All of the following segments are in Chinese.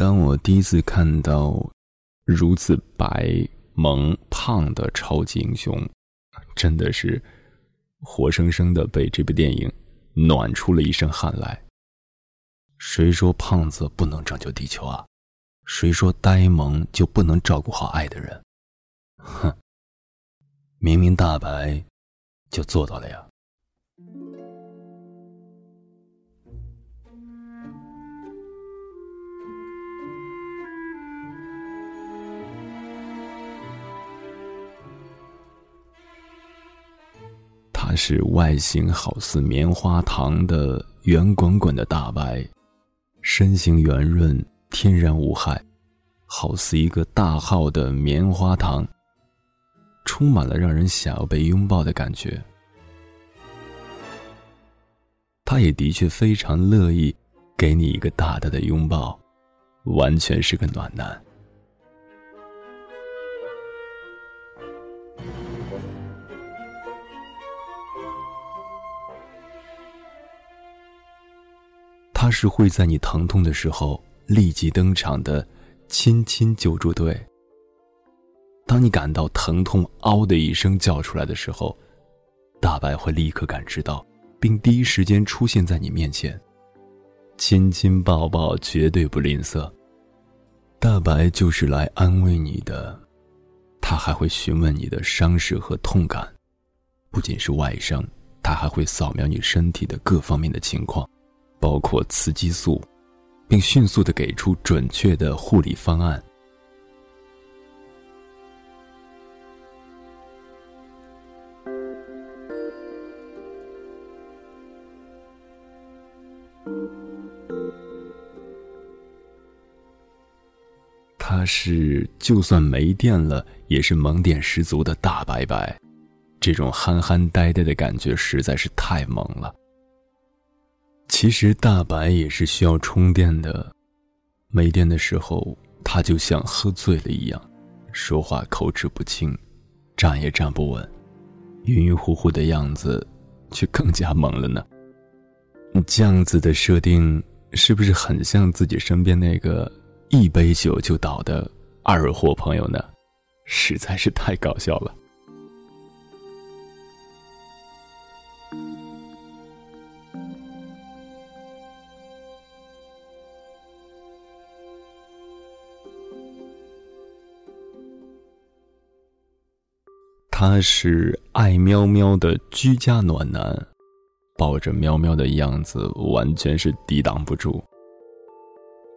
当我第一次看到如此白萌胖的超级英雄，真的是活生生的被这部电影暖出了一身汗来。谁说胖子不能拯救地球啊？谁说呆萌就不能照顾好爱的人？哼！明明大白就做到了呀。他是外形好似棉花糖的圆滚滚的大白，身形圆润，天然无害，好似一个大号的棉花糖，充满了让人想要被拥抱的感觉。他也的确非常乐意给你一个大大的拥抱，完全是个暖男。是会在你疼痛的时候立即登场的亲亲救助队。当你感到疼痛“嗷”的一声叫出来的时候，大白会立刻感知到，并第一时间出现在你面前，亲亲抱抱绝对不吝啬。大白就是来安慰你的，他还会询问你的伤势和痛感，不仅是外伤，他还会扫描你身体的各方面的情况。包括雌激素，并迅速的给出准确的护理方案。他是就算没电了也是萌点十足的大白白，这种憨憨呆呆的感觉实在是太萌了。其实大白也是需要充电的，没电的时候，他就像喝醉了一样，说话口齿不清，站也站不稳，晕晕乎乎的样子，却更加萌了呢。这样子的设定，是不是很像自己身边那个一杯酒就倒的二货朋友呢？实在是太搞笑了。他是爱喵喵的居家暖男，抱着喵喵的样子完全是抵挡不住。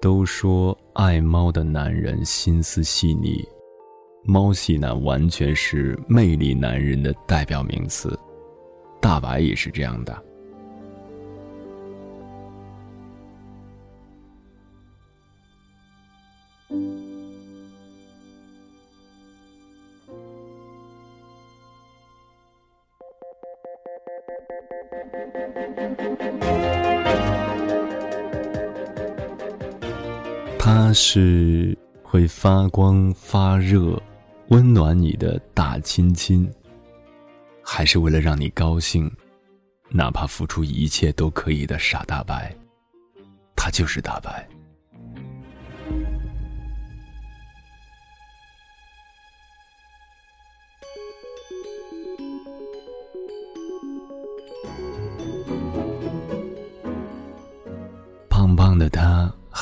都说爱猫的男人心思细腻，猫系男完全是魅力男人的代表名词，大白也是这样的。他是会发光发热、温暖你的大亲亲，还是为了让你高兴，哪怕付出一切都可以的傻大白？他就是大白。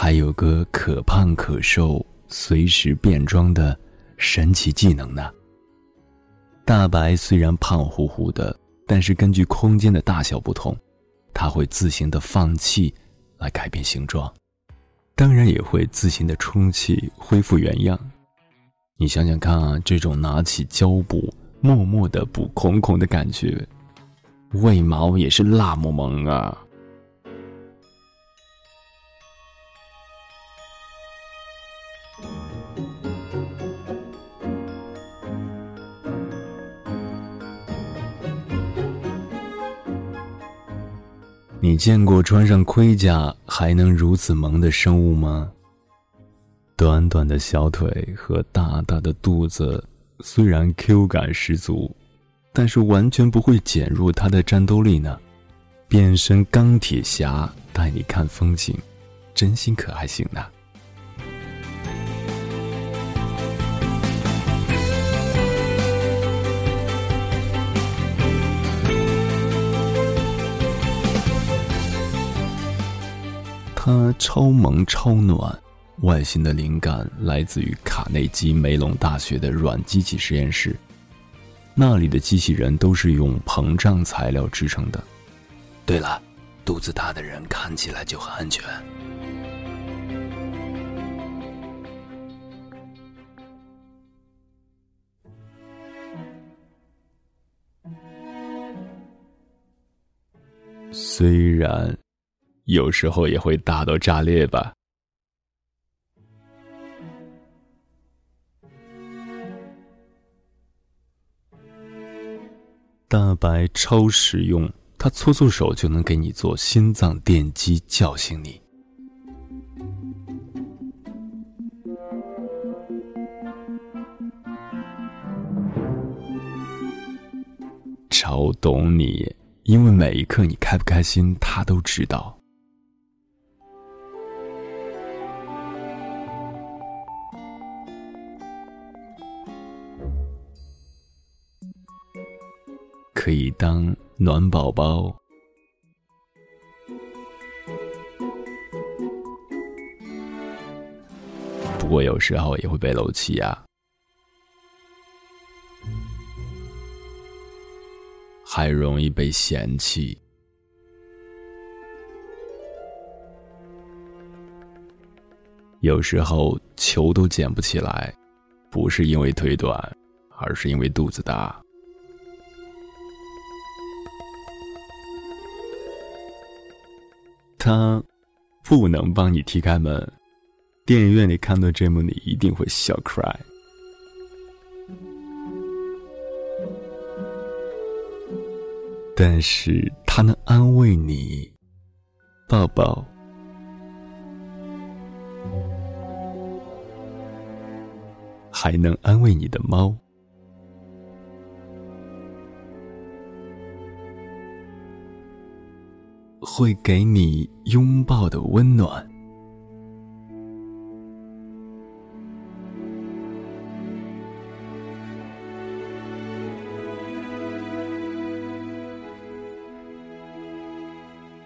还有个可胖可瘦、随时变装的神奇技能呢。大白虽然胖乎乎的，但是根据空间的大小不同，它会自行的放气来改变形状，当然也会自行的充气恢复原样。你想想看啊，这种拿起胶布默默的补孔孔的感觉，为毛也是辣么萌啊！你见过穿上盔甲还能如此萌的生物吗？短短的小腿和大大的肚子，虽然 Q 感十足，但是完全不会减弱它的战斗力呢。变身钢铁侠带你看风景，真心可爱型呢。超萌超暖，外形的灵感来自于卡内基梅隆大学的软机器实验室，那里的机器人都是用膨胀材料制成的。对了，肚子大的人看起来就很安全。虽然有时候也会大到炸裂吧。大白超实用，他搓搓手就能给你做心脏电击，叫醒你。超懂你。因为每一刻你开不开心，他都知道。可以当暖宝宝，不过有时候也会被漏气呀。还容易被嫌弃，有时候球都捡不起来，不是因为腿短，而是因为肚子大。他不能帮你踢开门，电影院里看到这幕，你一定会笑 cry。但是他能安慰你，抱抱，还能安慰你的猫，会给你拥抱的温暖。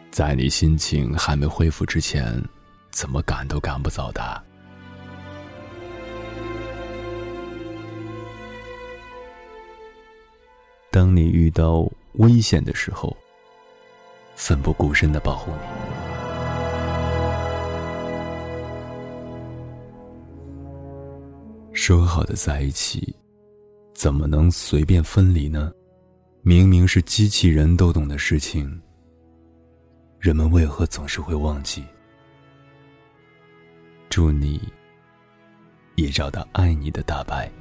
在你心情还没恢复之前，怎么赶都赶不走的。当你遇到危险的时候，奋不顾身的保护你。说好的在一起，怎么能随便分离呢？明明是机器人都懂的事情。人们为何总是会忘记？祝你也找到爱你的大白。